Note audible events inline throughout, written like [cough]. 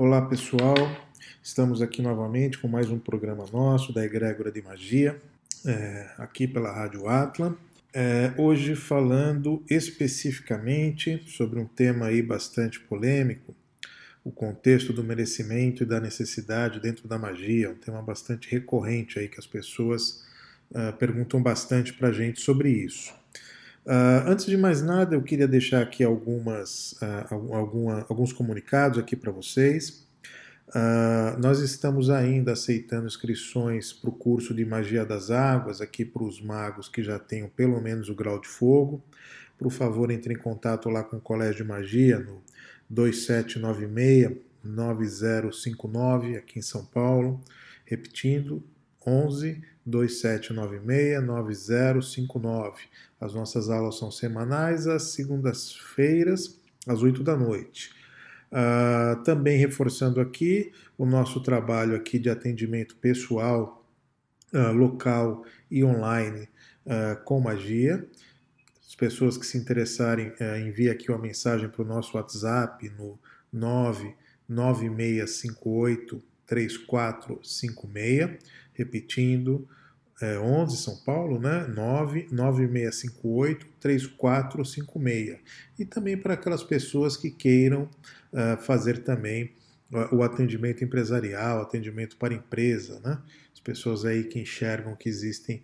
Olá pessoal, estamos aqui novamente com mais um programa nosso da Egrégora de Magia, é, aqui pela Rádio Atlan. É, hoje falando especificamente sobre um tema aí bastante polêmico, o contexto do merecimento e da necessidade dentro da magia, um tema bastante recorrente aí que as pessoas uh, perguntam bastante para a gente sobre isso. Uh, antes de mais nada, eu queria deixar aqui algumas, uh, alguma, alguns comunicados aqui para vocês. Uh, nós estamos ainda aceitando inscrições para o curso de Magia das Águas, aqui para os magos que já tenham pelo menos o grau de fogo. Por favor, entre em contato lá com o Colégio de Magia no 2796 9059 aqui em São Paulo. Repetindo, 11 2796 9059. As nossas aulas são semanais, às segundas-feiras, às 8 da noite. Uh, também reforçando aqui o nosso trabalho aqui de atendimento pessoal, uh, local e online uh, com magia. As pessoas que se interessarem, uh, enviem aqui uma mensagem para o nosso WhatsApp no 99658 3456, repetindo, é, 11 São Paulo, né? 99658 3456. E também para aquelas pessoas que queiram uh, fazer também uh, o atendimento empresarial, atendimento para empresa, né? As pessoas aí que enxergam que existem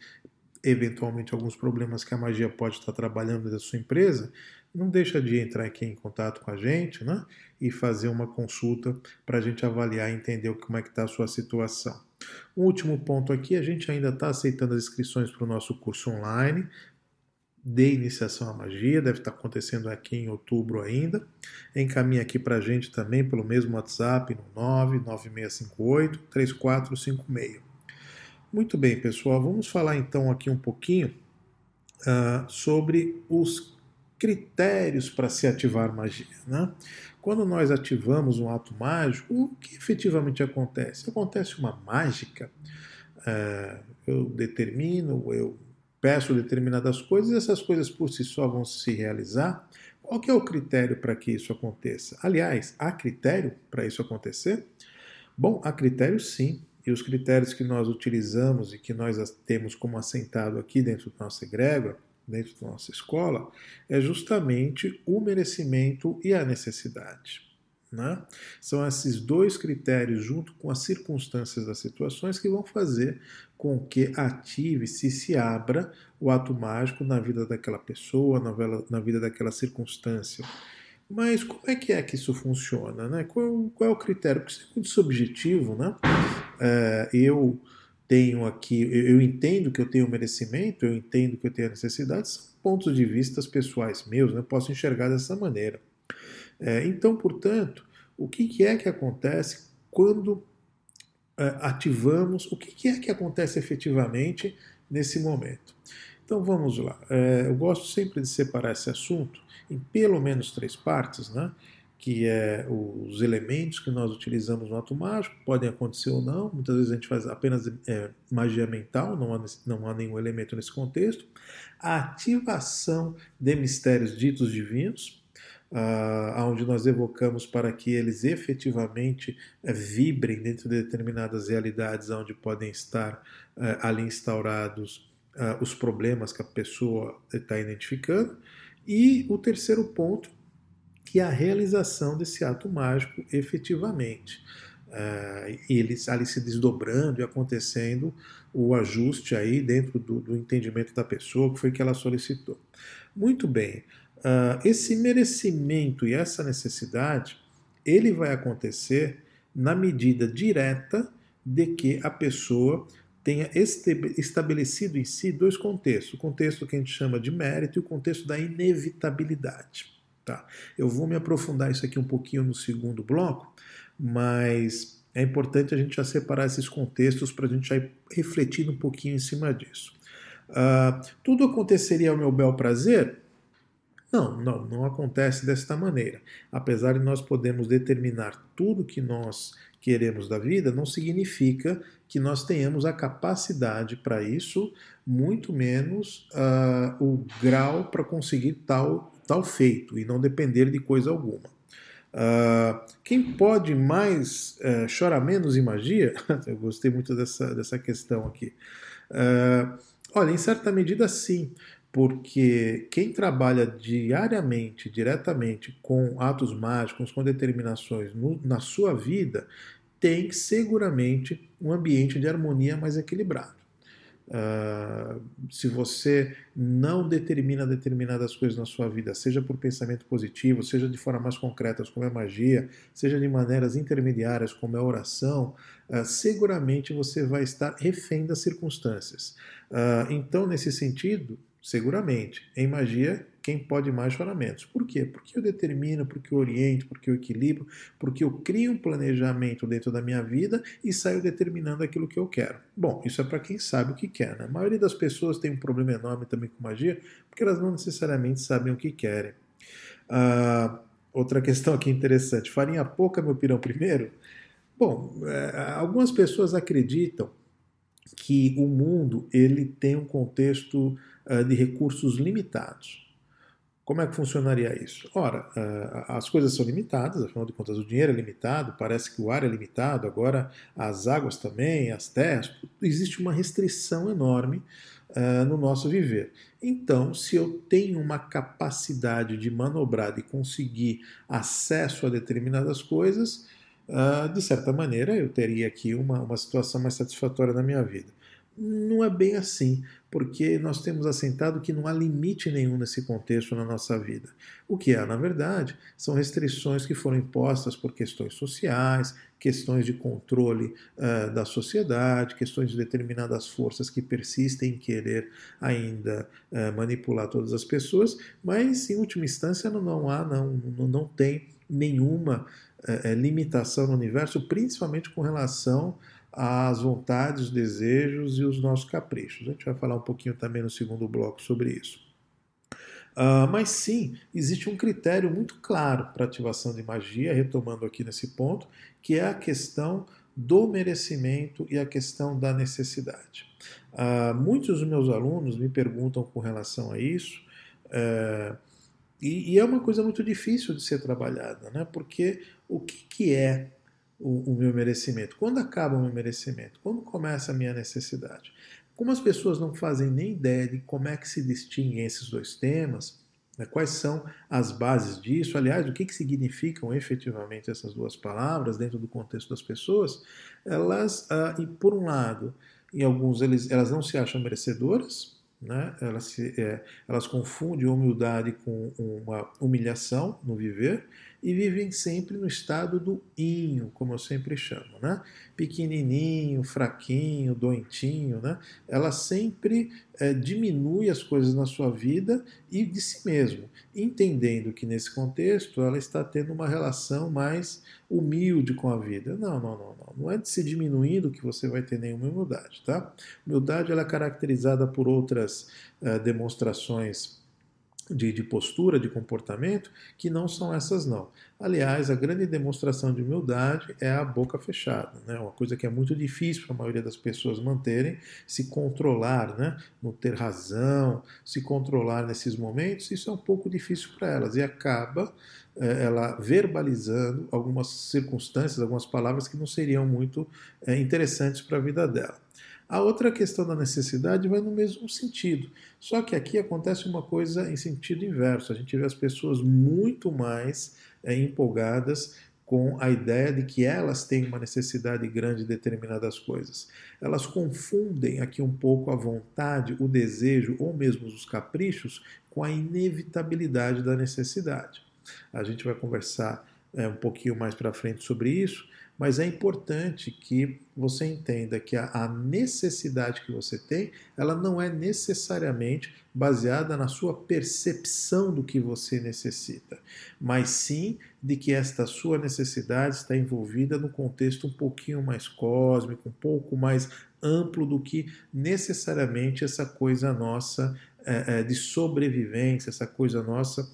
eventualmente alguns problemas que a magia pode estar trabalhando da sua empresa, não deixa de entrar aqui em contato com a gente, né? E fazer uma consulta para a gente avaliar e entender como é que está a sua situação. Um último ponto aqui, a gente ainda está aceitando as inscrições para o nosso curso online de iniciação à magia, deve estar tá acontecendo aqui em outubro ainda. Encaminha aqui para a gente também pelo mesmo WhatsApp no 99658 3456. Muito bem, pessoal, vamos falar então aqui um pouquinho uh, sobre os critérios para se ativar magia. Né? Quando nós ativamos um ato mágico, o que efetivamente acontece? Acontece uma mágica. Uh, eu determino, eu peço determinadas coisas e essas coisas por si só vão se realizar. Qual que é o critério para que isso aconteça? Aliás, há critério para isso acontecer? Bom, há critério sim. E os critérios que nós utilizamos e que nós temos como assentado aqui dentro da nossa egrégora, dentro da nossa escola, é justamente o merecimento e a necessidade. Né? São esses dois critérios, junto com as circunstâncias das situações, que vão fazer com que ative-se, se abra o ato mágico na vida daquela pessoa, na, vida daquela circunstância. Mas como é que é que isso funciona? Né? Qual, qual é o critério? Porque isso é muito subjetivo. Né? É, eu tenho aqui, eu entendo que eu tenho merecimento, eu entendo que eu tenho necessidade, são pontos de vista pessoais meus, né? eu posso enxergar dessa maneira. É, então, portanto, o que, que, é que acontece quando é, ativamos, o que, que, é que acontece efetivamente nesse momento? Então vamos lá. É, eu gosto sempre de separar esse assunto em pelo menos três partes, né? Que é os elementos que nós utilizamos no ato mágico, podem acontecer ou não, muitas vezes a gente faz apenas é, magia mental, não há, não há nenhum elemento nesse contexto, a ativação de mistérios ditos divinos, uh, onde nós evocamos para que eles efetivamente uh, vibrem dentro de determinadas realidades onde podem estar uh, ali instaurados uh, os problemas que a pessoa está identificando. E o terceiro ponto, que a realização desse ato mágico efetivamente. Uh, eles ali se desdobrando e acontecendo o ajuste aí dentro do, do entendimento da pessoa, que foi que ela solicitou. Muito bem, uh, esse merecimento e essa necessidade, ele vai acontecer na medida direta de que a pessoa tenha estabelecido em si dois contextos, o contexto que a gente chama de mérito e o contexto da inevitabilidade. Tá? Eu vou me aprofundar isso aqui um pouquinho no segundo bloco, mas é importante a gente já separar esses contextos para a gente já ir refletindo um pouquinho em cima disso. Uh, tudo aconteceria ao meu bel prazer? Não, não, não acontece desta maneira. Apesar de nós podermos determinar tudo que nós queremos da vida, não significa que nós tenhamos a capacidade para isso, muito menos uh, o grau para conseguir tal, tal feito e não depender de coisa alguma. Uh, quem pode mais uh, chora menos em magia? [laughs] Eu gostei muito dessa, dessa questão aqui. Uh, olha, em certa medida sim, porque quem trabalha diariamente, diretamente com atos mágicos, com determinações no, na sua vida, tem seguramente um ambiente de harmonia mais equilibrado. Uh, se você não determina determinadas coisas na sua vida, seja por pensamento positivo, seja de forma mais concreta, como é magia, seja de maneiras intermediárias, como é oração, uh, seguramente você vai estar refém das circunstâncias. Uh, então, nesse sentido, seguramente, em magia quem pode mais chora menos. Por quê? Porque eu determino, porque eu oriento, porque eu equilibro, porque eu crio um planejamento dentro da minha vida e saio determinando aquilo que eu quero. Bom, isso é para quem sabe o que quer. Né? A maioria das pessoas tem um problema enorme também com magia, porque elas não necessariamente sabem o que querem. Ah, outra questão aqui interessante: farinha pouca, meu pirão primeiro? Bom, é, algumas pessoas acreditam que o mundo ele tem um contexto de recursos limitados. Como é que funcionaria isso? Ora, eh, as coisas são limitadas, afinal de contas, o dinheiro é limitado, parece que o ar é limitado, agora as águas também, as terras, existe uma restrição enorme uh, no nosso viver. Então, se eu tenho uma capacidade de manobrar, de conseguir acesso a determinadas coisas, de certa maneira eu teria aqui uma, uma situação mais satisfatória na minha vida. Não é bem assim, porque nós temos assentado que não há limite nenhum nesse contexto na nossa vida. O que há, na verdade, são restrições que foram impostas por questões sociais, questões de controle uh, da sociedade, questões de determinadas forças que persistem em querer ainda uh, manipular todas as pessoas, mas em última instância não, não há, não, não, não tem nenhuma uh, limitação no universo, principalmente com relação as vontades, os desejos e os nossos caprichos. A gente vai falar um pouquinho também no segundo bloco sobre isso. Uh, mas sim, existe um critério muito claro para ativação de magia, retomando aqui nesse ponto, que é a questão do merecimento e a questão da necessidade. Uh, muitos dos meus alunos me perguntam com relação a isso, uh, e, e, é uma coisa muito difícil de ser trabalhada, né? porque o que, que é o, o meu merecimento? Quando acaba o meu merecimento? Quando começa a minha necessidade? Como as pessoas não fazem nem ideia de como é que se distinguem esses dois temas, né, quais são as bases disso, aliás, o que, que significam efetivamente essas duas palavras dentro do contexto das pessoas, elas, ah, e por um lado, em alguns eles, elas não se acham merecedoras, né? elas, se, é, elas confundem humildade com uma humilhação no viver, e vivem sempre no estado do inho, como eu sempre chamo, né? Pequenininho, fraquinho, doentinho, né? Ela sempre é, diminui as coisas na sua vida e de si mesmo, entendendo que nesse contexto ela está tendo uma relação mais humilde com a vida. Não, não, não, não. Não é de se diminuindo que você vai ter nenhuma humildade, tá? Humildade ela é caracterizada por outras uh, demonstrações de, de, postura, de comportamento, que não são essas não. Aliás, a grande demonstração de humildade é a boca fechada, né? uma coisa que é muito difícil para a maioria das pessoas manterem, se controlar, né? não ter razão, se controlar nesses momentos, isso é um pouco difícil para elas e acaba é, ela verbalizando algumas circunstâncias, algumas palavras que não seriam muito é, interessantes para a vida dela. A outra questão da necessidade vai no mesmo sentido, só que aqui acontece uma coisa em sentido inverso. A gente vê as pessoas muito mais é, empolgadas com a ideia de que elas têm uma necessidade grande de determinadas coisas. Elas confundem aqui um pouco a vontade, o desejo ou mesmo os caprichos com a inevitabilidade da necessidade. A gente vai conversar é, um pouquinho mais para frente sobre isso, mas é importante que você entenda que a, necessidade que você tem, ela não é necessariamente baseada na sua percepção do que você necessita, mas sim de que esta sua necessidade está envolvida no contexto um pouquinho mais cósmico, um pouco mais amplo do que necessariamente essa coisa nossa é, é, de sobrevivência, essa coisa nossa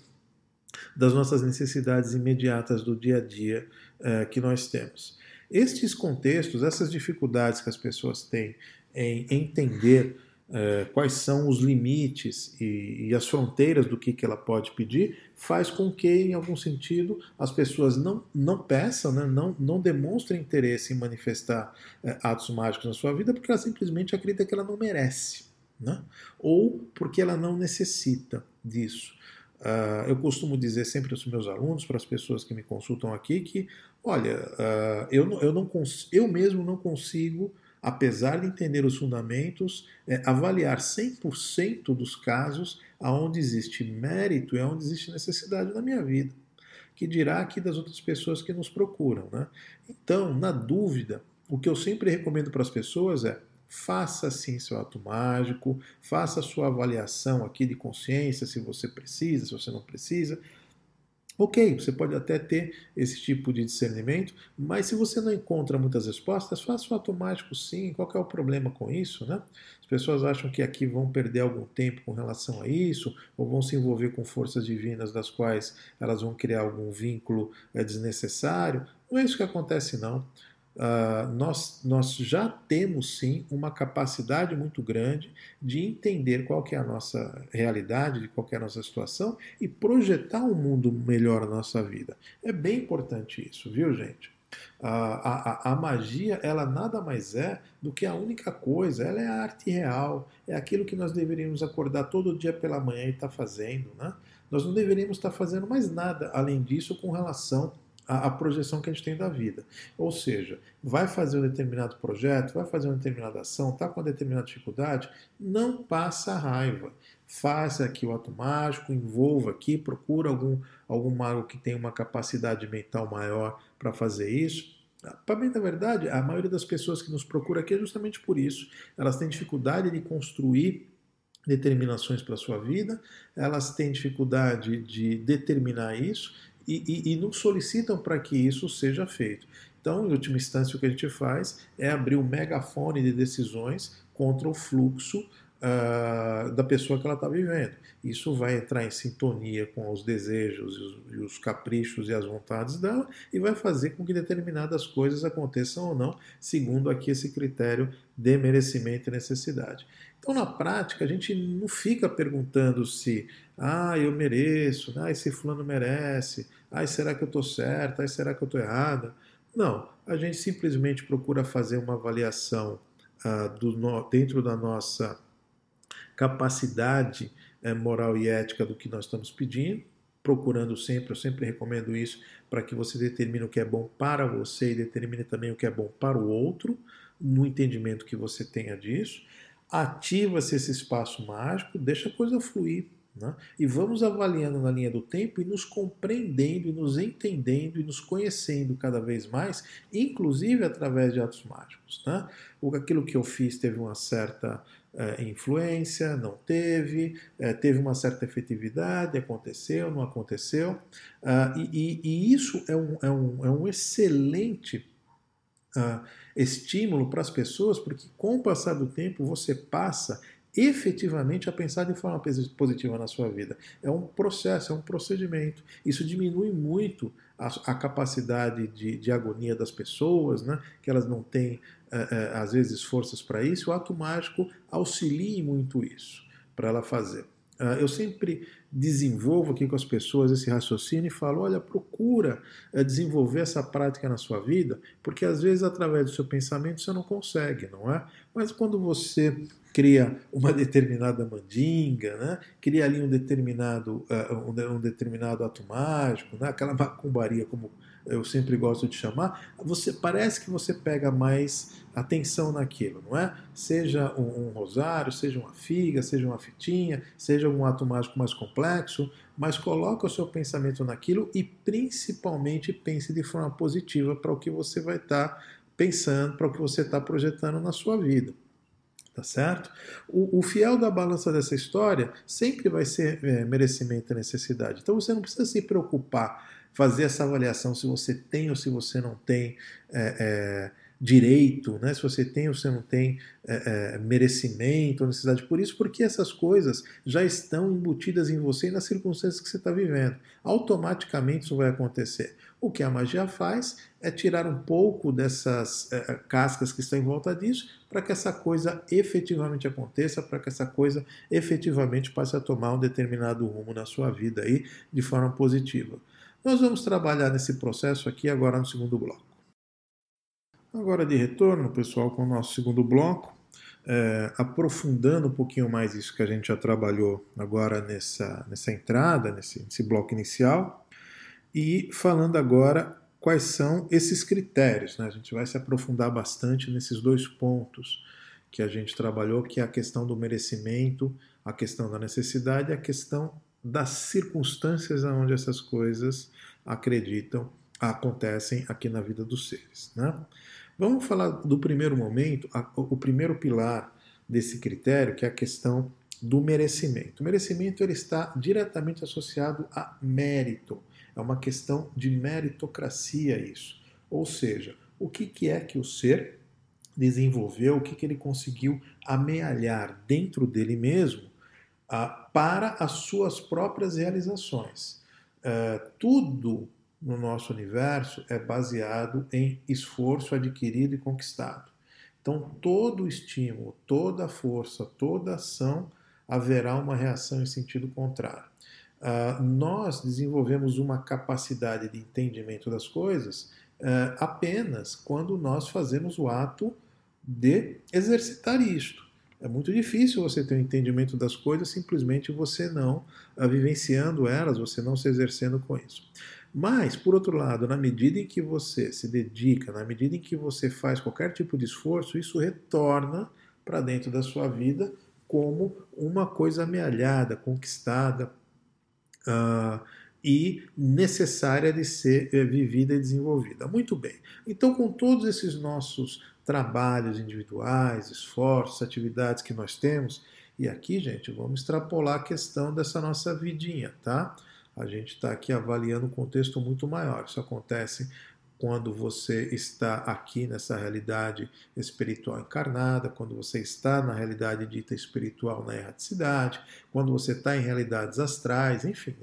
das nossas necessidades imediatas do dia a dia uh, que nós temos. Estes contextos, essas dificuldades que as pessoas têm em entender é, quais são os limites e, e, as fronteiras do que, que ela pode pedir, faz com que, em algum sentido, as pessoas não, não peçam, né, não, não demonstrem interesse em manifestar é, atos mágicos na sua vida, porque ela simplesmente acredita que ela não merece, né? ou porque ela não necessita disso. Uh, eu costumo dizer sempre aos meus alunos, para as pessoas que me consultam aqui, que, olha, uh, eu, eu, não eu mesmo não consigo apesar de entender os fundamentos, é, avaliar 100% dos casos aonde existe mérito e aonde existe necessidade na minha vida. Que dirá aqui das outras pessoas que nos procuram. Né? Então, na dúvida, o que eu sempre recomendo para as pessoas é faça sim seu ato mágico, faça sua avaliação aqui de consciência, se você precisa, se você não precisa, Ok, você pode até ter esse tipo de discernimento, mas se você não encontra muitas respostas, faça o automático sim. Qual é o problema com isso? Né? As pessoas acham que aqui vão perder algum tempo com relação a isso, ou vão se envolver com forças divinas das quais elas vão criar algum vínculo é, desnecessário. Não é isso que acontece, não. Uh, nós, nós já temos sim uma capacidade muito grande de entender qual que é a nossa realidade, de qual é a nossa situação e projetar um mundo melhor na nossa vida. É bem importante isso, viu, gente? Uh, a, a, a, magia, ela nada mais é do que a única coisa, ela é a arte real, é aquilo que nós deveríamos acordar todo dia pela manhã e estar tá fazendo. Né? Nós não deveríamos estar tá fazendo mais nada além disso com relação a, a, projeção que a gente tem da vida. Ou seja, vai fazer um determinado projeto, vai fazer uma determinada ação, está com uma determinada dificuldade, não passa raiva. Faça aqui o ato mágico, envolva aqui, procura algum, algum mago que tenha uma capacidade mental maior para fazer isso. Para bem da verdade, a maioria das pessoas que nos procura aqui é justamente por isso. Elas têm dificuldade de construir determinações para a sua vida, elas têm dificuldade de determinar isso e, e, e não solicitam para que isso seja feito. Então, em última instância, o que a gente faz é abrir um megafone de decisões contra o fluxo uh, da pessoa que ela está vivendo. Isso vai entrar em sintonia com os desejos e os, e os, caprichos e as vontades dela e vai fazer com que determinadas coisas aconteçam ou não, segundo aqui esse critério de merecimento e necessidade. Então, na prática, a gente não fica perguntando se, ah, eu mereço, ah, esse fulano merece, ah, será que eu estou certa, ah, será que eu estou errada? Não, a gente simplesmente procura fazer uma avaliação ah, do, no, dentro da nossa capacidade eh, moral e ética do que nós estamos pedindo, procurando sempre, eu sempre recomendo isso, para que você determine o que é bom para você e determine também o que é bom para o outro, no entendimento que você tenha disso ativa-se esse espaço mágico, deixa a coisa fluir. Né? E vamos avaliando na linha do tempo e nos compreendendo, e nos entendendo e nos conhecendo cada vez mais, inclusive através de atos mágicos. Né? Aquilo que eu fiz teve uma certa é, influência, não teve, é, teve uma certa efetividade, aconteceu, não aconteceu. Uh, e, e, e, isso é um, é um, é um excelente uh, estímulo para as pessoas, porque com o passar do tempo você passa efetivamente a pensar de forma positiva na sua vida. É um processo, é um procedimento. Isso diminui muito a, a capacidade de, de, agonia das pessoas, né? que elas não têm, é, é, às vezes, forças para isso. O ato mágico auxilia muito isso para ela fazer. Uh, eu sempre desenvolvo aqui com as pessoas esse raciocínio e falo: olha, procura uh, desenvolver essa prática na sua vida, porque às vezes através do seu pensamento você não consegue, não é? Mas quando você cria uma [laughs] determinada mandinga, né? cria ali um determinado, um, um, determinado ato mágico, né? aquela macumbaria, como eu sempre gosto de chamar, você parece que você pega mais atenção naquilo, não é? Seja um, um rosário, seja uma figa, seja uma fitinha, seja um ato mágico mais complexo, mas coloque o seu pensamento naquilo e principalmente pense de forma positiva para o que você vai estar tá pensando, para o que você está projetando na sua vida. Tá certo? O, o, fiel da balança dessa história sempre vai ser é, merecimento e necessidade. Então você não precisa se preocupar, fazer essa avaliação se você tem ou se você não tem é, é, direito, né? se você tem ou se não tem é, é, merecimento ou necessidade por isso, porque essas coisas já estão embutidas em você e nas circunstâncias que você está vivendo. Automaticamente isso vai acontecer. O que a magia faz é tirar um pouco dessas é, cascas que estão em volta disso para que essa coisa efetivamente aconteça, para que essa coisa efetivamente passe a tomar um determinado rumo na sua vida aí de forma positiva. Nós vamos trabalhar nesse processo aqui agora no segundo bloco. Agora de retorno, pessoal, com o nosso segundo bloco, é, aprofundando um pouquinho mais isso que a gente já trabalhou agora nessa, nessa entrada, nesse, nesse bloco inicial, e falando agora quais são esses critérios. Né? A gente vai se aprofundar bastante nesses dois pontos que a gente trabalhou, que é a questão do merecimento, a questão da necessidade e a questão das circunstâncias onde essas coisas acreditam acontecem aqui na vida dos seres. Né? Vamos falar do primeiro momento, o primeiro pilar desse critério, que é a questão do merecimento. O merecimento ele está diretamente associado a mérito. É uma questão de meritocracia isso. Ou seja, o que, que é que o ser desenvolveu, o que, que ele conseguiu amealhar dentro dele mesmo para as suas próprias realizações. Uh, tudo no nosso universo é baseado em esforço adquirido e conquistado. Então, todo estímulo, toda força, toda ação haverá uma reação em sentido contrário. Uh, nós desenvolvemos uma capacidade de entendimento das coisas uh, apenas quando nós fazemos o ato de exercitar isto. É muito difícil você ter um entendimento das coisas simplesmente você não uh, vivenciando elas, você não se exercendo com isso. Mas, por outro lado, na medida em que você se dedica, na medida em que você faz qualquer tipo de esforço, isso retorna para dentro da sua vida como uma coisa amealhada, conquistada uh, e necessária de ser eh, vivida e desenvolvida. Muito bem. Então, com todos esses nossos trabalhos individuais, esforços, atividades que nós temos, e aqui, gente, vamos extrapolar a questão dessa nossa vidinha, tá? A gente está aqui avaliando um contexto muito maior. Isso acontece quando você está aqui nessa realidade espiritual encarnada, quando você está na realidade dita espiritual na erraticidade, quando você está em realidades astrais, enfim,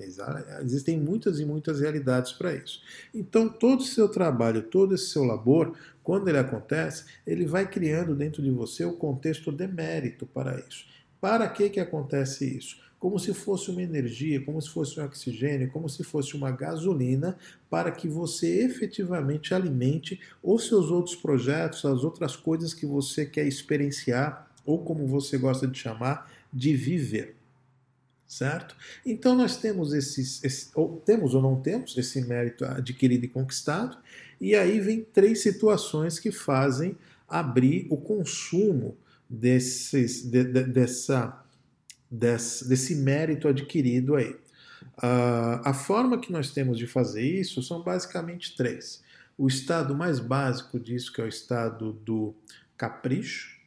existem muitas e muitas realidades para isso. Então, todo o seu trabalho, todo esse seu labor, quando ele acontece, ele vai criando dentro de você o contexto de mérito para isso. Para que, que acontece isso? Como se fosse uma energia, como se fosse um oxigênio, como se fosse uma gasolina, para que você efetivamente alimente os seus outros projetos, as outras coisas que você quer experienciar, ou como você gosta de chamar, de viver. Certo? Então nós temos esses, esse, ou temos ou não temos esse mérito adquirido e conquistado, e aí vem três situações que fazem abrir o consumo desses, de, de, dessa desse, desse mérito adquirido aí. Uh, a forma que nós temos de fazer isso são basicamente três. O estado mais básico disso, que é o estado do capricho,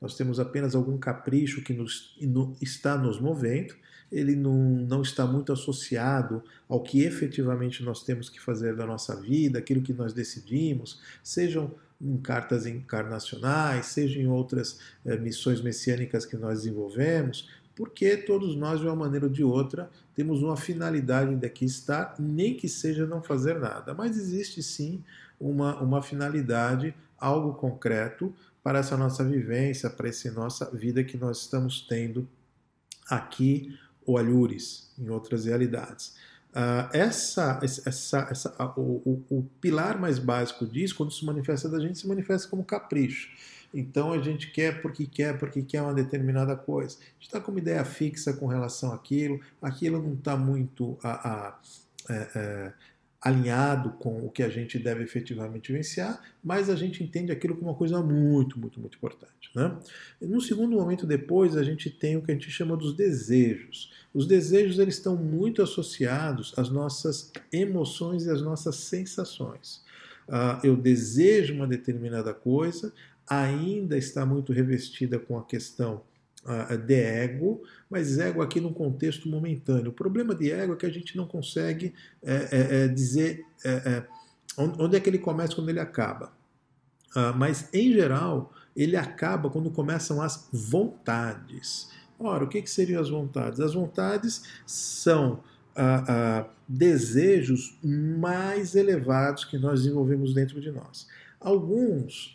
nós temos apenas algum capricho que nos, no, está nos movendo, ele não, não está muito associado ao que efetivamente nós temos que fazer da nossa vida, aquilo que nós decidimos, sejam em cartas encarnacionais, seja em outras eh, missões messiânicas que nós desenvolvemos, porque todos nós, de uma maneira ou de outra, temos uma finalidade de aqui estar, nem que seja não fazer nada. Mas existe sim uma, uma finalidade, algo concreto para essa nossa vivência, para essa nossa vida que nós estamos tendo aqui, ou alhures, em outras realidades. Uh, essa, essa, essa, o, o, o pilar mais básico disso, quando se manifesta da gente, se manifesta como capricho. Então a gente quer porque quer, porque quer uma determinada coisa. A gente está com uma ideia fixa com relação àquilo, aquilo não está muito a, a, é, é, alinhado com o que a gente deve efetivamente vivenciar, mas a gente entende aquilo como uma coisa muito, muito, muito importante. Né? No segundo momento depois, a gente tem o que a gente chama dos desejos. Os desejos eles estão muito associados às nossas emoções e às nossas sensações. Uh, eu desejo uma determinada coisa, ainda está muito revestida com a questão uh, de ego, mas ego aqui num contexto momentâneo. O problema de ego é que a gente não consegue é, é, dizer é, onde é que ele começa quando ele acaba. Uh, mas, em geral, ele acaba quando começam as vontades. Ora, o que, que seriam as vontades? As vontades são desejos mais elevados que nós desenvolvemos dentro de nós. Alguns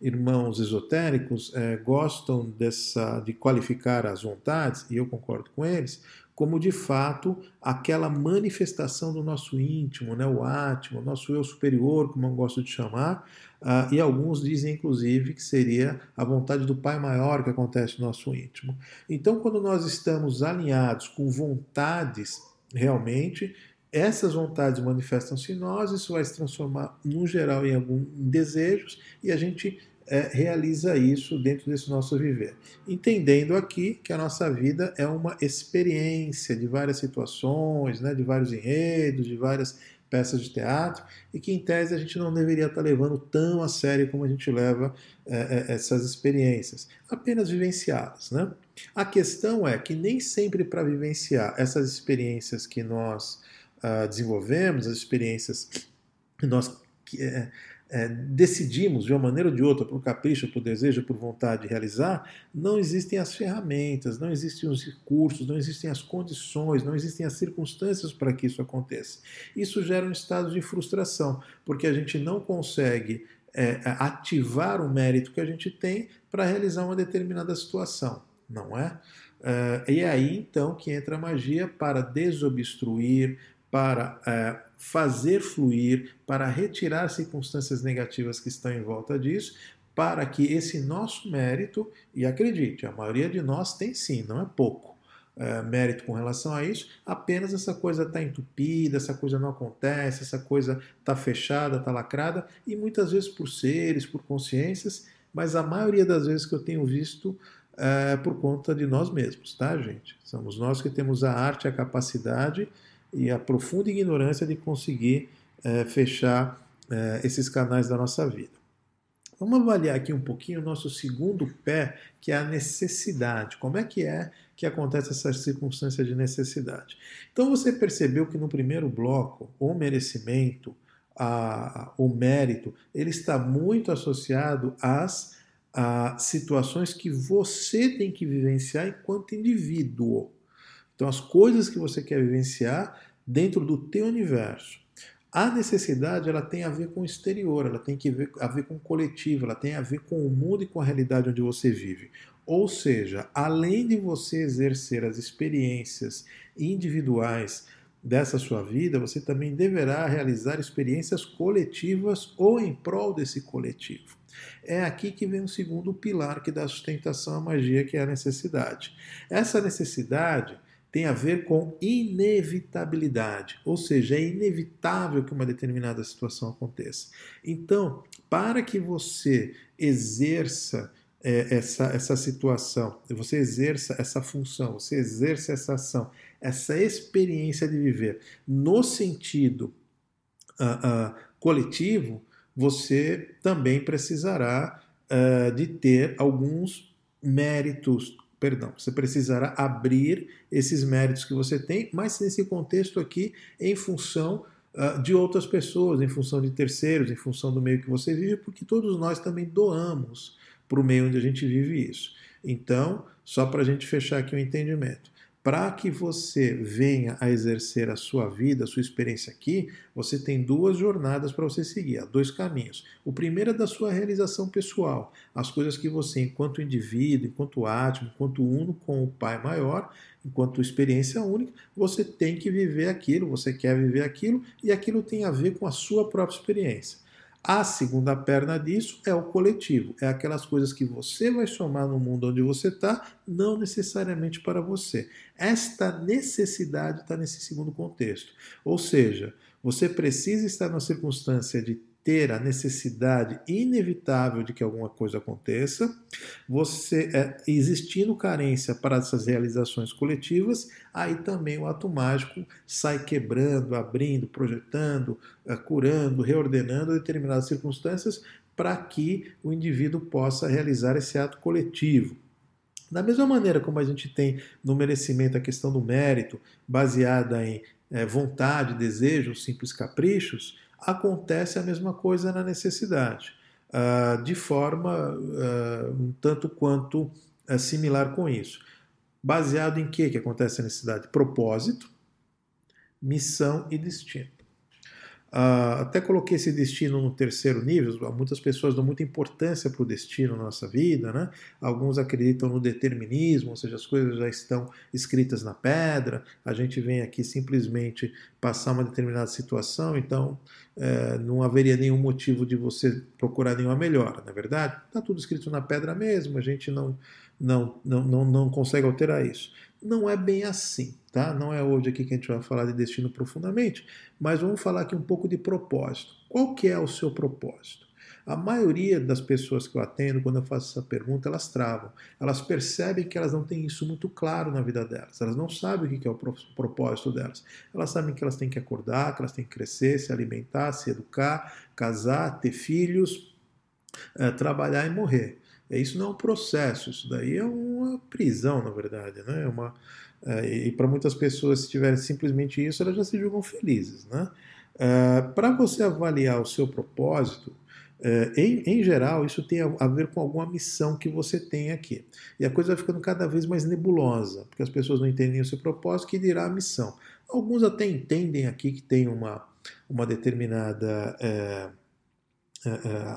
irmãos esotéricos eh, gostam dessa, de qualificar as vontades, e eu concordo com eles, como de fato aquela manifestação do nosso íntimo, né, o átimo, o nosso eu superior, como eu gosto de chamar, uh, e alguns dizem inclusive que seria a vontade do Pai maior que acontece no nosso íntimo. Então, quando nós estamos alinhados com vontades realmente, essas vontades manifestam-se em nós, isso vai se transformar, no geral, em alguns desejos, e a gente é, realiza isso dentro desse nosso viver. Entendendo aqui que a nossa vida é uma experiência de várias situações, né, de vários enredos, de várias peças de teatro, e que em tese a gente não deveria estar levando tão a sério como a gente leva é, é, essas experiências, apenas vivenciadas. Né? A questão é que nem sempre para vivenciar essas experiências que nós uh, desenvolvemos, as experiências que nós. É, é, decidimos de uma maneira ou de outra, por capricho, por desejo, por vontade de realizar, não existem as ferramentas, não existem os recursos, não existem as condições, não existem as circunstâncias para que isso aconteça. Isso gera um estado de frustração, porque a gente não consegue é, ativar o mérito que a gente tem para realizar uma determinada situação, não é? é? E é aí então que entra a magia para desobstruir, para é, fazer fluir, para retirar circunstâncias negativas que estão em volta disso, para que esse nosso mérito, e acredite, a maioria de nós tem sim, não é pouco. É, mérito com relação a isso, apenas essa coisa está entupida, essa coisa não acontece, essa coisa está fechada, está lacrada, e muitas vezes por seres, por consciências, mas a maioria das vezes que eu tenho visto é por conta de nós mesmos, tá, gente? Somos nós que temos a arte, a capacidade e a profunda ignorância de conseguir é, fechar é, esses canais da nossa vida. Vamos avaliar aqui um pouquinho o nosso segundo pé, que é a necessidade. Como é que é que acontece essa circunstância de necessidade? Então você percebeu que no primeiro bloco, o merecimento, a, o mérito, ele está muito associado às a situações que você tem que vivenciar enquanto indivíduo. Então, as coisas que você quer vivenciar dentro do teu universo. A necessidade ela tem a ver com o exterior, ela tem que ver, a ver com o coletivo, ela tem a ver com o mundo e com a realidade onde você vive. Ou seja, além de você exercer as experiências individuais dessa sua vida, você também deverá realizar experiências coletivas ou em prol desse coletivo. É aqui que vem o segundo pilar que dá sustentação à magia, que é a necessidade. Essa necessidade tem a ver com inevitabilidade, ou seja, é inevitável que uma determinada situação aconteça. Então, para que você exerça é, essa, essa situação, você exerça essa função, você exerça essa ação, essa experiência de viver no sentido uh, uh, coletivo, você também precisará uh, de ter alguns méritos perdão, você precisará abrir esses méritos que você tem, mas nesse contexto aqui, em função uh, de outras pessoas, em função de terceiros, em função do meio que você vive, porque todos nós também doamos para o meio onde a gente vive isso. Então, só para a gente fechar aqui o entendimento para que você venha a exercer a sua vida, a sua experiência aqui, você tem duas jornadas para você seguir, dois caminhos. O primeiro é da sua realização pessoal, as coisas que você, enquanto indivíduo, enquanto átomo, enquanto uno com o Pai maior, enquanto experiência única, você tem que viver aquilo, você quer viver aquilo, e aquilo tem a ver com a sua própria experiência. A segunda perna disso é o coletivo, é aquelas coisas que você vai somar no mundo onde você está, não necessariamente para você. Esta necessidade está nesse segundo contexto. Ou seja, você precisa estar numa circunstância de ter a necessidade inevitável de que alguma coisa aconteça, você é, existindo carência para essas realizações coletivas, aí também o ato mágico sai quebrando, abrindo, projetando, é, curando, reordenando determinadas circunstâncias para que o indivíduo possa realizar esse ato coletivo. Da mesma maneira como a gente tem no merecimento a questão do mérito, baseada em é, vontade, desejo, simples caprichos, acontece a mesma coisa na necessidade, uh, de forma uh, um tanto quanto uh, similar com isso. Baseado em que, que acontece a necessidade? Propósito, missão e destino. Uh, até coloquei esse destino no terceiro nível. Muitas pessoas dão muita importância para o destino na nossa vida, né? Alguns acreditam no determinismo, ou seja, as coisas já estão escritas na pedra. A gente vem aqui simplesmente passar uma determinada situação, então é, não haveria nenhum motivo de você procurar nenhuma melhora, na é verdade? Está tudo escrito na pedra mesmo. A gente não, não, não, não, não consegue alterar isso. Não é bem assim, tá? Não é hoje aqui que a gente vai falar de destino profundamente, mas vamos falar aqui um pouco de propósito. Qual que é o seu propósito? A maioria das pessoas que eu atendo, quando eu faço essa pergunta, elas travam. Elas percebem que elas não têm isso muito claro na vida delas. Elas não sabem o que é o propósito delas. Elas sabem que elas têm que acordar, que elas têm que crescer, se alimentar, se educar, casar, ter filhos, é, trabalhar e morrer. É, isso não é um processo, isso daí é uma prisão, na verdade. Né? É uma, é, e para muitas pessoas, se tiverem simplesmente isso, elas já se julgam felizes. Né? É, para você avaliar o seu propósito, em, em, geral, isso tem a, ver com alguma missão que você tem aqui. E a coisa vai ficando cada vez mais nebulosa, porque as pessoas não entendem o seu propósito, que dirá a missão. Alguns até entendem aqui que tem uma, uma determinada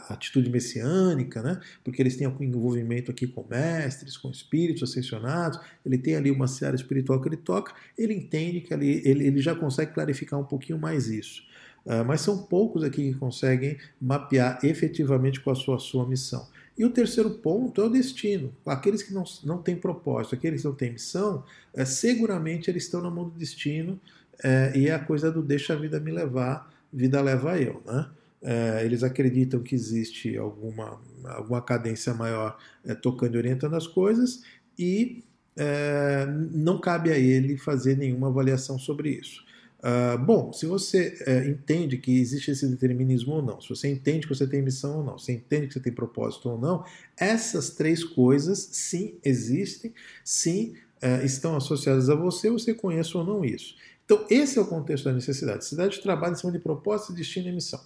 atitude messiânica, né? porque eles têm algum envolvimento aqui com mestres, com espíritos ascensionados, ele tem ali uma seara espiritual que ele toca, ele entende que ali, ele, ele já consegue clarificar um pouquinho mais isso. Uh, mas são poucos aqui que conseguem mapear efetivamente qual a sua, a sua missão. E o terceiro ponto é o destino. Aqueles que não, não têm propósito, aqueles que não têm missão, é, seguramente eles estão na mão do destino é, e é a coisa do deixa a vida me levar, vida leva eu. Né? É, eles acreditam que existe alguma, alguma cadência maior é, tocando e orientando as coisas e é, não cabe a ele fazer nenhuma avaliação sobre isso. Uh, bom, se você é, entende que existe esse determinismo ou não, se você entende que você tem missão ou não, se entende que você tem propósito ou não, essas três coisas sim existem, sim é, estão associadas a você, você conhece ou não isso. Então, esse é o contexto da necessidade. Necessidade de trabalho em cima de propósito, destino e missão.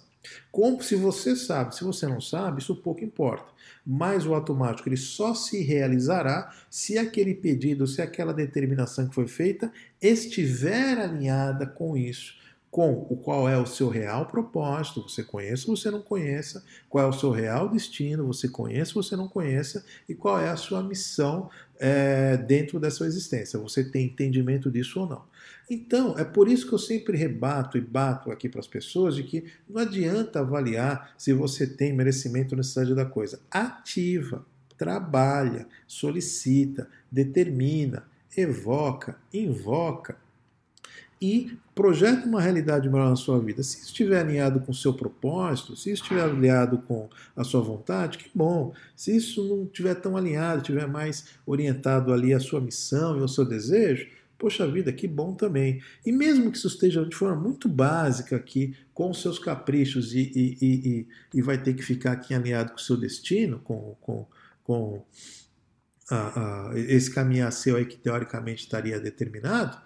Como se você sabe, se você não sabe, isso pouco importa. Mas o automático ele só se realizará se aquele pedido, se aquela determinação que foi feita estiver alinhada com isso, com o qual é o seu real propósito, você conhece ou você não conheça, qual é o seu real destino, você conhece ou você não conheça, e qual é a sua missão é, dentro dessa existência. Você tem entendimento disso ou não. Então, é por isso que eu sempre rebato e bato aqui para as pessoas de que não adianta avaliar se você tem merecimento ou necessidade da coisa. Ativa, trabalha, solicita, determina, evoca, invoca e projeta uma realidade melhor na sua vida. Se estiver alinhado com o seu propósito, se estiver alinhado com a sua vontade, que bom. Se isso não estiver tão alinhado, estiver mais orientado ali à sua missão e ao seu desejo, poxa vida, que bom também. E mesmo que isso esteja de forma muito básica aqui, com os seus caprichos e, e, e, e vai ter que ficar aqui alinhado com o seu destino, com, com, com esse caminhar seu aí que teoricamente estaria determinado,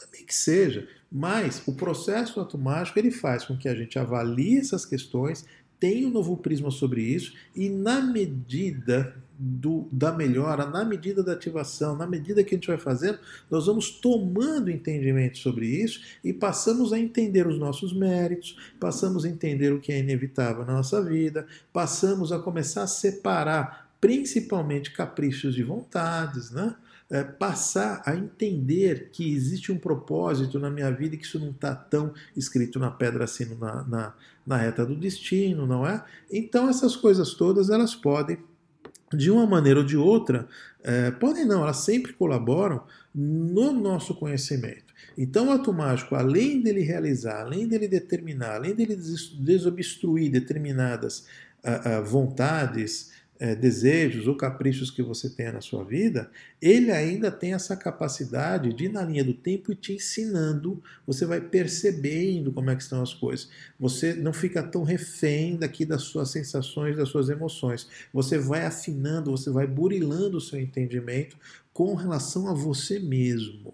também que seja. Mas o processo automático ele faz com que a gente avalie essas questões, tenha um novo prisma sobre isso e na medida do, da melhora, na medida da ativação, na medida que a gente vai fazendo, nós vamos tomando entendimento sobre isso e passamos a entender os nossos méritos, passamos a entender o que é inevitável na nossa vida, passamos a começar a separar principalmente caprichos de vontades, né? É, passar a entender que existe um propósito na minha vida e que isso não está tão escrito na pedra assim na, na, na reta do destino, não é? Então essas coisas todas elas podem de uma maneira ou de outra, é, podem não, elas sempre colaboram no nosso conhecimento. Então, o ato mágico, além dele realizar, além dele determinar, além dele desobstruir determinadas uh, uh, vontades, é, desejos ou caprichos que você tenha na sua vida, ele ainda tem essa capacidade de ir na linha do tempo e te ensinando, você vai percebendo como é que estão as coisas. Você não fica tão refém daqui das suas sensações, das suas emoções. Você vai afinando, você vai burilando o seu entendimento com relação a você mesmo.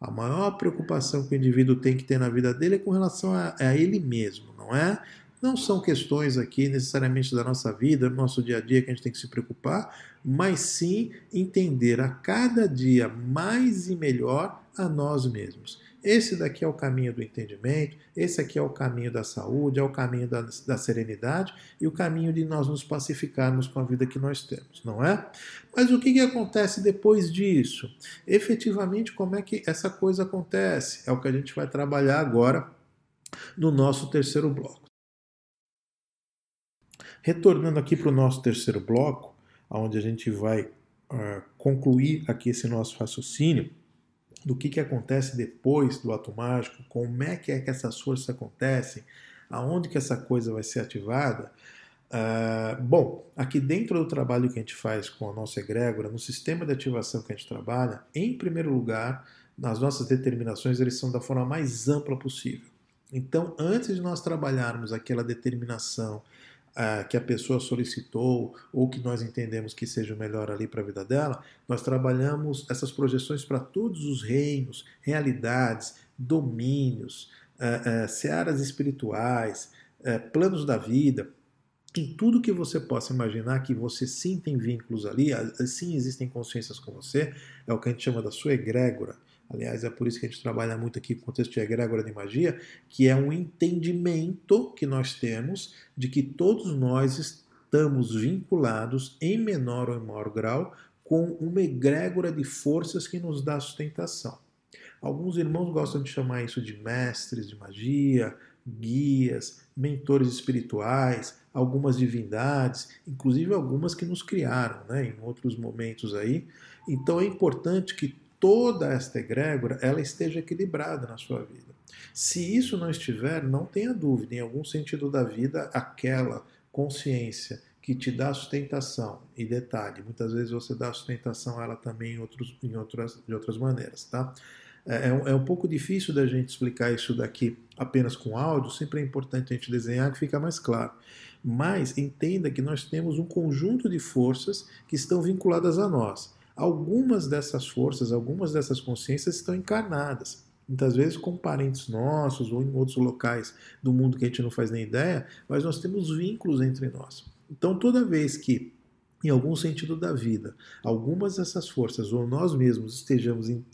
A maior preocupação que o indivíduo tem que ter na vida dele é com relação a, a ele mesmo, não é? Não são questões aqui necessariamente da nossa vida, do nosso dia a dia que a gente tem que se preocupar, mas sim entender a cada dia mais e melhor a nós mesmos. esse daqui é o caminho do entendimento, esse aqui é o caminho da saúde, é o caminho da, da serenidade e o caminho de nós nos pacificarmos com a vida que nós temos, não é? Mas o que, que acontece depois disso? Efetivamente, como é que essa coisa acontece? É o que a gente vai trabalhar agora no nosso terceiro bloco. Retornando aqui para o nosso terceiro bloco, onde a gente vai uh, concluir aqui esse nosso raciocínio do que, que acontece depois do ato mágico, como é que é que essas forças acontecem, aonde que essa coisa vai ser ativada. Uh, bom, aqui dentro do trabalho que a gente faz com a nossa egrégora, no sistema de ativação que a gente trabalha, em primeiro lugar, nas nossas determinações, eles são da forma mais ampla possível. Então, antes de nós trabalharmos aquela determinação que a pessoa solicitou ou que nós entendemos que seja o melhor ali para a vida dela, nós trabalhamos essas projeções para todos os reinos, realidades, domínios, searas espirituais, planos da vida, em tudo que você possa imaginar que você sim tem vínculos ali, sim existem consciências com você, é o que a gente chama da sua egrégora. Aliás, é por isso que a gente trabalha muito aqui com o contexto de egrégora de magia, que é um entendimento que nós temos de que todos nós estamos vinculados, em menor ou em maior grau, com uma egrégora de forças que nos dá sustentação. Alguns irmãos gostam de chamar isso de mestres de magia, guias, mentores espirituais, algumas divindades, inclusive algumas que nos criaram, né, em outros momentos aí. Então é importante que toda esta egrégora ela esteja equilibrada na sua vida. Se isso não estiver, não tenha dúvida, em algum sentido da vida, aquela consciência que te dá sustentação, e detalhe, muitas vezes você dá sustentação a ela também em, outros, em outras, de outras maneiras, tá? É, é, um, é um pouco difícil da gente explicar isso daqui apenas com áudio, sempre é importante a gente desenhar que fica mais claro. Mas entenda que nós temos um conjunto de forças que estão vinculadas a nós. Algumas dessas forças, algumas dessas consciências estão encarnadas. Muitas vezes com parentes nossos ou em outros locais do mundo que a gente não faz nem ideia, mas nós temos vínculos entre nós. Então, toda vez que, em algum sentido da vida, algumas dessas forças ou nós mesmos estejamos em,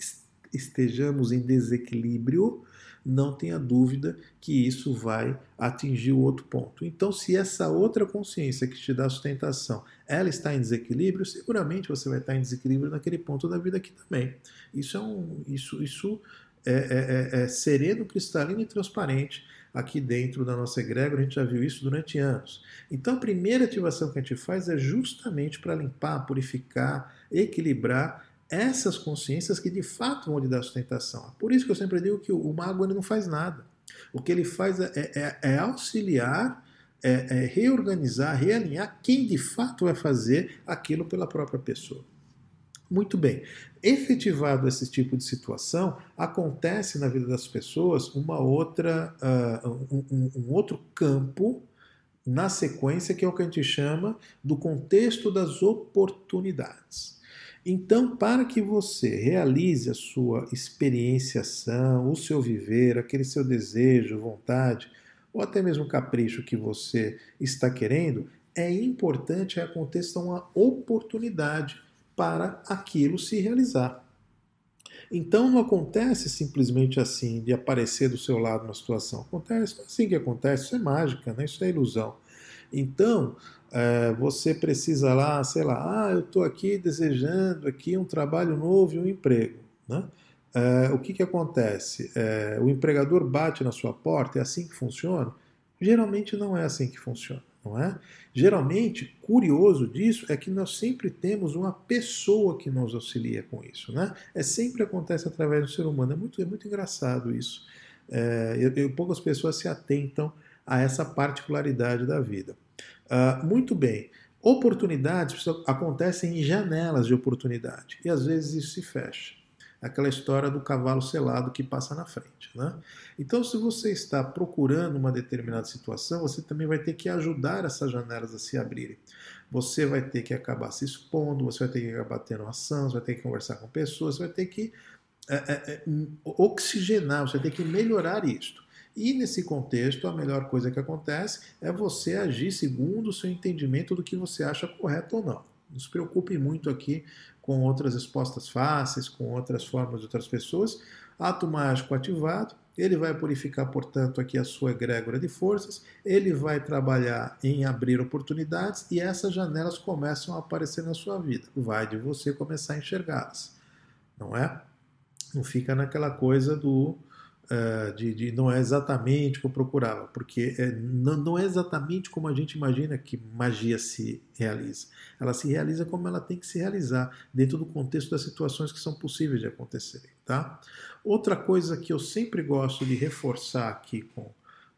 estejamos em desequilíbrio, não tenha dúvida que isso vai atingir o outro ponto. Então, se essa outra consciência que te dá sustentação, ela está em desequilíbrio, seguramente você vai estar em desequilíbrio naquele ponto da vida aqui também. Isso é um, isso, isso é, é, é, é sereno, cristalino e transparente aqui dentro da nossa egrégora, a gente já viu isso durante anos. Então, a primeira ativação que a gente faz é justamente para limpar, purificar, equilibrar essas consciências que de fato vão lhe dar sustentação. Por isso que eu sempre digo que o mago ele não faz nada. O que ele faz é, é, é auxiliar, é, é reorganizar, realinhar quem de fato vai fazer aquilo pela própria pessoa. Muito bem. Efetivado esse tipo de situação, acontece na vida das pessoas uma outra, uh, um, um, um, outro campo na sequência que é o que a gente chama do contexto das oportunidades. Então, para que você realize a sua experienciação, o seu viver, aquele seu desejo, vontade, ou até mesmo capricho que você está querendo, é importante que aconteça uma oportunidade para aquilo se realizar. Então não acontece simplesmente assim, de aparecer do seu lado uma situação. Acontece assim que acontece, isso é mágica, né? isso é ilusão. Então, é, você precisa lá, sei lá, ah, eu estou aqui desejando aqui um trabalho novo e um emprego. Né? É, o que, que acontece? É, o empregador bate na sua porta, é assim que funciona? Geralmente não é assim que funciona, não é? Geralmente, curioso disso é que nós sempre temos uma pessoa que nos auxilia com isso, né? É sempre acontece através do ser humano. É muito, é muito engraçado isso. É, eu, eu, poucas pessoas se atentam a essa particularidade da vida. Uh, muito bem. Oportunidades acontecem em janelas de oportunidade e às vezes isso se fecha. Aquela história do cavalo selado que passa na frente. Né? Então, se você está procurando uma determinada situação, você também vai ter que ajudar essas janelas a se abrirem. Você vai ter que acabar se expondo, você vai ter que acabar tendo ação, você vai ter que conversar com pessoas, você vai ter que é, é, é, oxigenar, você vai ter que melhorar isto. E nesse contexto, a melhor coisa que acontece é você agir segundo o seu entendimento do que você acha correto ou não. Não se preocupe muito aqui com outras respostas fáceis, com outras formas de outras pessoas. Ato mágico ativado, ele vai purificar, portanto, aqui a sua egrégora de forças, ele vai trabalhar em abrir oportunidades e essas janelas começam a aparecer na sua vida. Vai de você começar a enxergá-las, não é? Não fica naquela coisa do uh, de, de, não é exatamente o que eu procurava, porque é, não, não, é exatamente como a gente imagina que magia se realiza. Ela se realiza como ela tem que se realizar, dentro do contexto das situações que são possíveis de acontecerem. Tá? Outra coisa que eu sempre gosto de reforçar aqui com,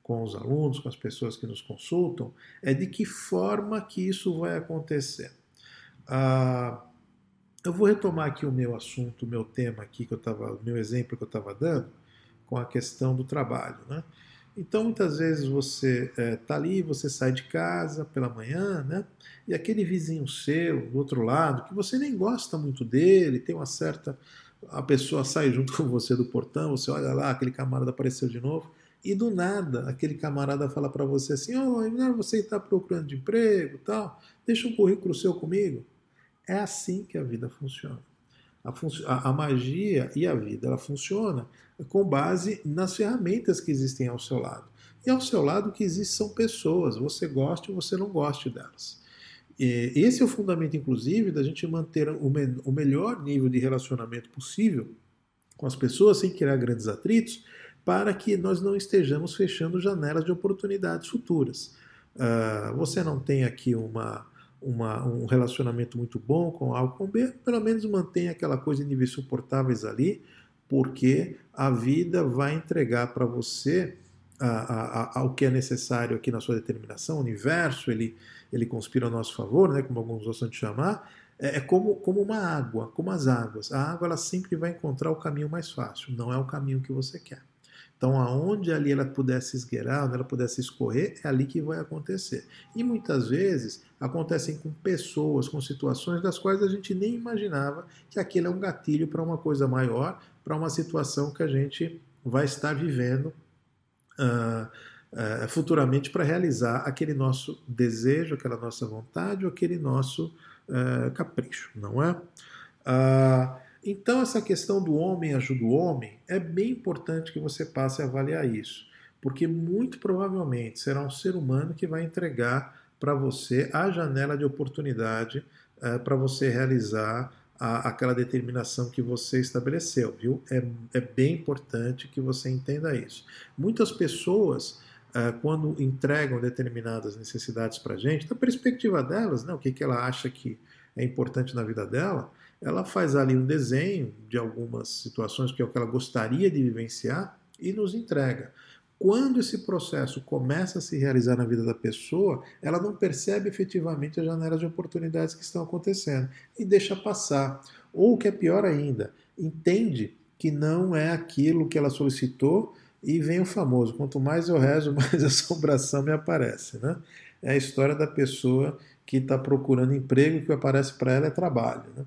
com os alunos, com as pessoas que nos consultam, é de que forma que isso vai acontecer. Ah, eu vou retomar aqui o meu assunto, o meu tema aqui que eu estava, o meu exemplo que eu estava dando, com a questão do trabalho. Né? Então, muitas vezes você está é, tá ali, você sai de casa pela manhã, né? e aquele vizinho seu, do outro lado, que você nem gosta muito dele, tem uma certa. A pessoa sai junto [laughs] com você do portão, você olha lá, aquele camarada apareceu de novo, e do nada aquele camarada fala para você assim: oh, melhor você está procurando de emprego tal, deixa um currículo seu comigo. É assim que a vida funciona. A, a, magia e a vida ela funciona com base nas ferramentas que existem ao seu lado. E ao seu lado o que existe são pessoas, você goste ou você não goste delas. E esse é o fundamento, inclusive, da gente manter o, me, o melhor nível de relacionamento possível com as pessoas sem criar grandes atritos, para que nós não estejamos fechando janelas de oportunidades futuras. Uh, você não tem aqui uma, uma, um relacionamento muito bom com A ou com B, pelo menos mantenha aquela coisa em níveis suportáveis ali, porque a vida vai entregar para você a, a, a, o que é necessário aqui na sua determinação, o universo, ele, ele conspira a nosso favor, né, como alguns gostam de chamar, é, é como, como uma água, como as águas. A água ela sempre vai encontrar o caminho mais fácil, não é o caminho que você quer. Então, aonde ali ela pudesse esgueirar, onde ela pudesse escorrer, é ali que vai acontecer. E muitas vezes acontecem com pessoas, com situações das quais a gente nem imaginava que aquilo é um gatilho para uma coisa maior, para uma situação que a gente vai estar vivendo uh, uh, futuramente para realizar aquele nosso desejo, aquela nossa vontade ou aquele nosso uh, capricho, não é? Então, essa questão do homem ajuda o homem é bem importante que você passe a avaliar isso, porque muito provavelmente será um ser humano que vai entregar para você a janela de oportunidade é, para você realizar a, aquela determinação que você estabeleceu, viu? É, é bem importante que você entenda isso. Muitas pessoas. Uh, quando entregam determinadas necessidades para a gente, da perspectiva delas, né, o que, que ela acha que é importante na vida dela, ela faz ali um desenho de algumas situações que é o que ela gostaria de vivenciar e nos entrega. Quando esse processo começa a se realizar na vida da pessoa, ela não percebe efetivamente as janelas de oportunidades que estão acontecendo e deixa passar. Ou o que é pior ainda, entende que não é aquilo que ela solicitou e vem o famoso: quanto mais eu rezo, [laughs] mais assombração me aparece. Né? É a história da pessoa que está procurando emprego e o que aparece para ela é trabalho. Né?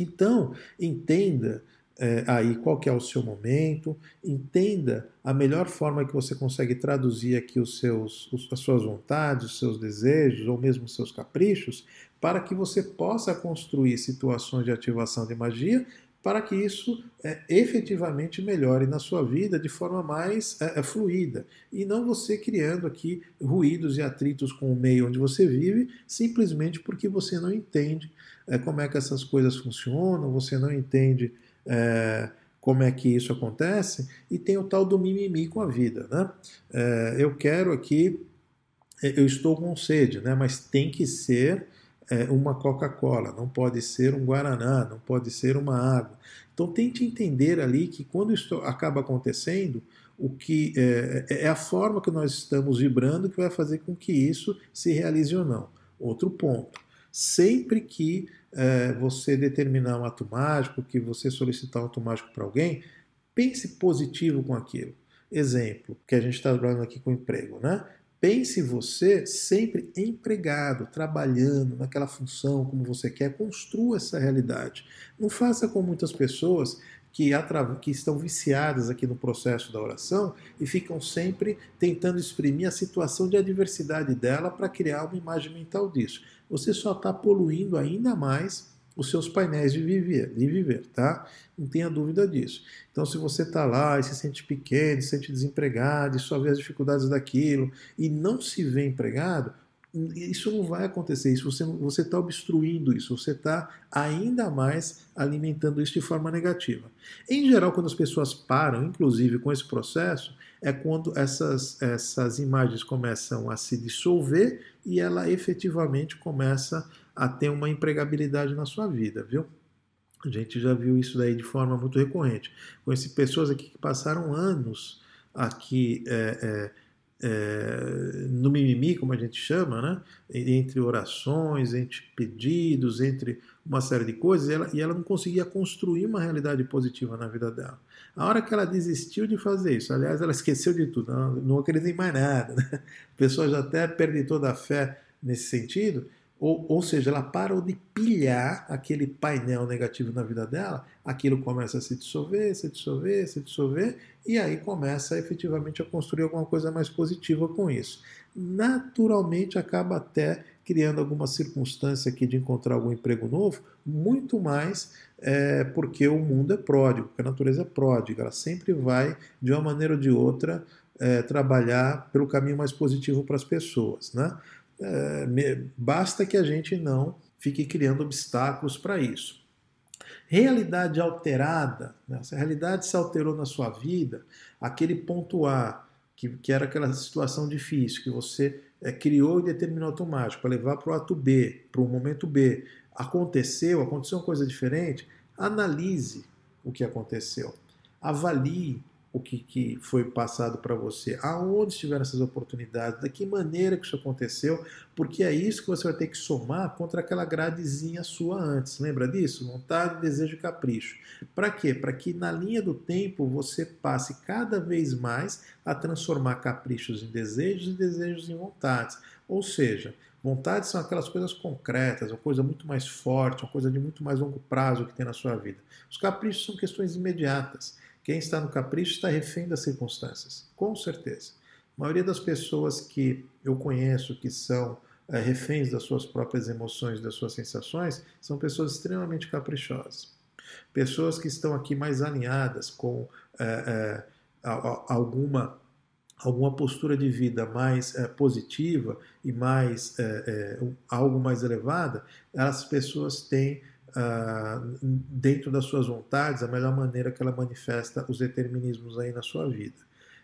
Então, entenda é, aí qual é o seu momento, entenda a melhor forma que você consegue traduzir aqui os seus, as suas vontades, os seus desejos ou mesmo os seus caprichos, para que você possa construir situações de ativação de magia para que isso é, efetivamente melhore na sua vida de forma mais é, fluida. E não você criando aqui ruídos e atritos com o meio onde você vive simplesmente porque você não entende é, como é que essas coisas funcionam, você não entende é, como é que isso acontece e tem o tal do mimimi com a vida, né? É, eu quero aqui, eu estou com sede, né? Mas tem que ser é, uma Coca-Cola, não pode ser um Guaraná, não pode ser uma água. Então tente entender ali que quando isso acaba acontecendo, o que é, é, a forma que nós estamos vibrando que vai fazer com que isso se realize ou não. Outro ponto. Sempre que é, você determinar um ato mágico, que você solicitar um ato mágico para alguém, pense positivo com aquilo. Exemplo, que a gente está falando aqui com emprego, né? Pense você sempre empregado, trabalhando naquela função como você quer, construa essa realidade. Não faça como muitas pessoas que, que, estão viciadas aqui no processo da oração e ficam sempre tentando exprimir a situação de adversidade dela para criar uma imagem mental disso. Você só está poluindo ainda mais os seus painéis de viver, de viver, tá? Não tenha dúvida disso. Então, se você está lá e se sente pequeno, se sente desempregado, e só vê as dificuldades daquilo e não se vê empregado, isso não vai acontecer. Isso você está obstruindo isso. Você está ainda mais alimentando isso de forma negativa. Em geral, quando as pessoas param, inclusive com esse processo, é quando essas, essas imagens começam a se dissolver e ela efetivamente começa a ter uma empregabilidade na sua vida, viu? A gente já viu isso daí de forma muito recorrente. Conheci pessoas aqui que passaram anos aqui é, é, é, no mimimi, como a gente chama, né? entre orações, entre pedidos, entre uma série de coisas, e ela, e ela não conseguia construir uma realidade positiva na vida dela. A hora que ela desistiu de fazer isso, aliás, ela [laughs] esqueceu de tudo, não, não acredita em mais nada, né? a pessoa já até perde toda a fé nesse sentido, ou, ou seja, ela parou de pilhar aquele painel negativo na vida dela, aquilo começa a se dissolver, se dissolver, se dissolver, e aí começa efetivamente a construir alguma coisa mais positiva com isso. Naturalmente acaba até criando alguma circunstância aqui de encontrar algum emprego novo, muito mais é, porque o mundo é pródigo, porque a natureza é pródiga, ela sempre vai, de uma maneira ou de outra, é, trabalhar pelo caminho mais positivo para as pessoas. Né? É, basta que a gente não fique criando obstáculos para isso. Realidade alterada, né? se a realidade se alterou na sua vida, aquele ponto A, que, que era aquela situação difícil, que você é, criou e determinou automático para levar para o ato B, para o momento B, aconteceu, aconteceu uma coisa diferente, analise o que aconteceu. Avalie o que, que foi passado para você, aonde estiveram essas oportunidades, da que maneira que isso aconteceu, porque é isso que você vai ter que somar contra aquela gradezinha sua antes. Lembra disso? Vontade, desejo e capricho. Para quê? Para que na linha do tempo você passe cada vez mais a transformar caprichos em desejos e desejos em vontades. Ou seja, Vontades são aquelas coisas concretas, uma coisa muito mais forte, uma coisa de muito mais longo prazo que tem na sua vida. Os caprichos são questões imediatas. Quem está no capricho está refém das circunstâncias, com certeza. A maioria das pessoas que eu conheço que são é, reféns das suas próprias emoções, das suas sensações, são pessoas extremamente caprichosas. Pessoas que estão aqui mais alinhadas com é, é, alguma alguma postura de vida mais é, positiva e mais é, é, algo mais elevada, as pessoas têm ah, dentro das suas vontades, a melhor maneira que ela manifesta os determinismos aí na sua vida.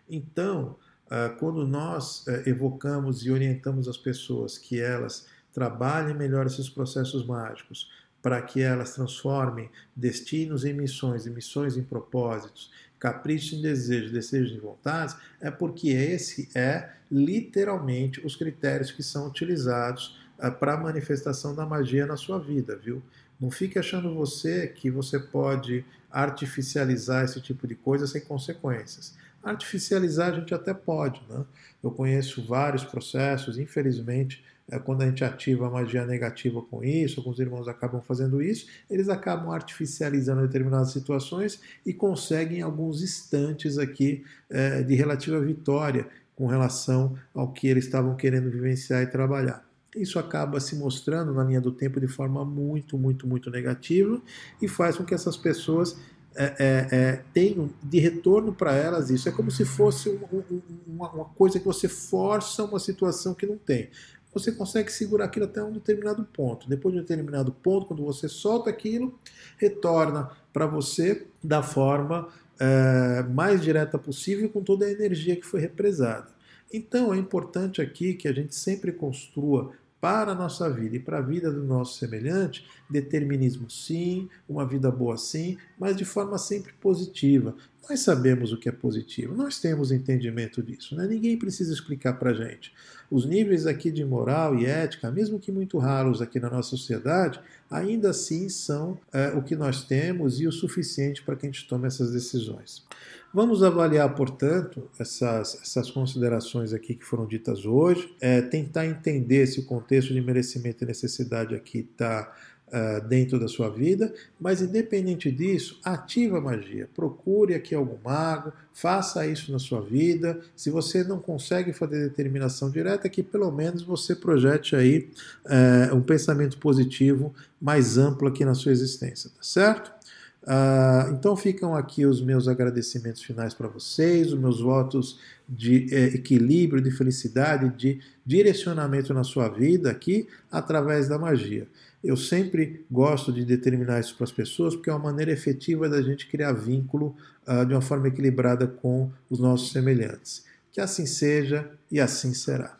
Então, ah, quando nós eh, evocamos e orientamos as pessoas que elas trabalhem melhor esses processos mágicos, para que elas transformem destinos em missões, e missões em propósitos, caprichos em desejos, desejos em vontades, é porque esse é literalmente os critérios que são utilizados ah, para a manifestação da magia na sua vida, viu? Não fique achando você que você pode artificializar esse tipo de coisa sem consequências. Artificializar a gente até pode, né? Eu conheço vários processos, infelizmente, é, quando a gente ativa a magia negativa com isso, alguns irmãos acabam fazendo isso, eles acabam artificializando determinadas situações e conseguem alguns instantes aqui é, de relativa vitória com relação ao que eles estavam querendo vivenciar e trabalhar. Isso acaba se mostrando na linha do tempo de forma muito, muito, muito negativa e faz com que essas pessoas é, é, é, tenham de retorno para elas isso. É como se fosse um, um, uma, uma, coisa que você força uma situação que não tem. Você consegue segurar aquilo até um determinado ponto. Depois de um determinado ponto, quando você solta aquilo, retorna para você da forma é, mais direta possível, com toda a energia que foi represada. Então é importante aqui que a gente sempre construa para a nossa vida e para a vida do nosso semelhante, determinismo sim, uma vida boa sim, mas de forma sempre positiva. Nós sabemos o que é positivo, nós temos entendimento disso, né? ninguém precisa explicar para a gente. Os níveis aqui de moral e ética, mesmo que muito raros aqui na nossa sociedade, ainda assim são é, o que nós temos e o suficiente para que a gente tome essas decisões. Vamos avaliar, portanto, essas, essas considerações aqui que foram ditas hoje, é, tentar entender se o contexto de merecimento e necessidade aqui está uh, dentro da sua vida, mas independente disso, ativa a magia. Procure aqui algum mago, faça isso na sua vida. Se você não consegue fazer determinação direta, que pelo menos você projete aí uh, um pensamento positivo mais amplo aqui na sua existência, tá certo? Uh, então ficam aqui os meus agradecimentos finais para vocês, os meus votos de eh, equilíbrio, de felicidade, de direcionamento na sua vida aqui através da magia. Eu sempre gosto de determinar isso para as pessoas porque é uma maneira efetiva da gente criar vínculo uh, de uma forma equilibrada com os nossos semelhantes. Que assim seja e assim será.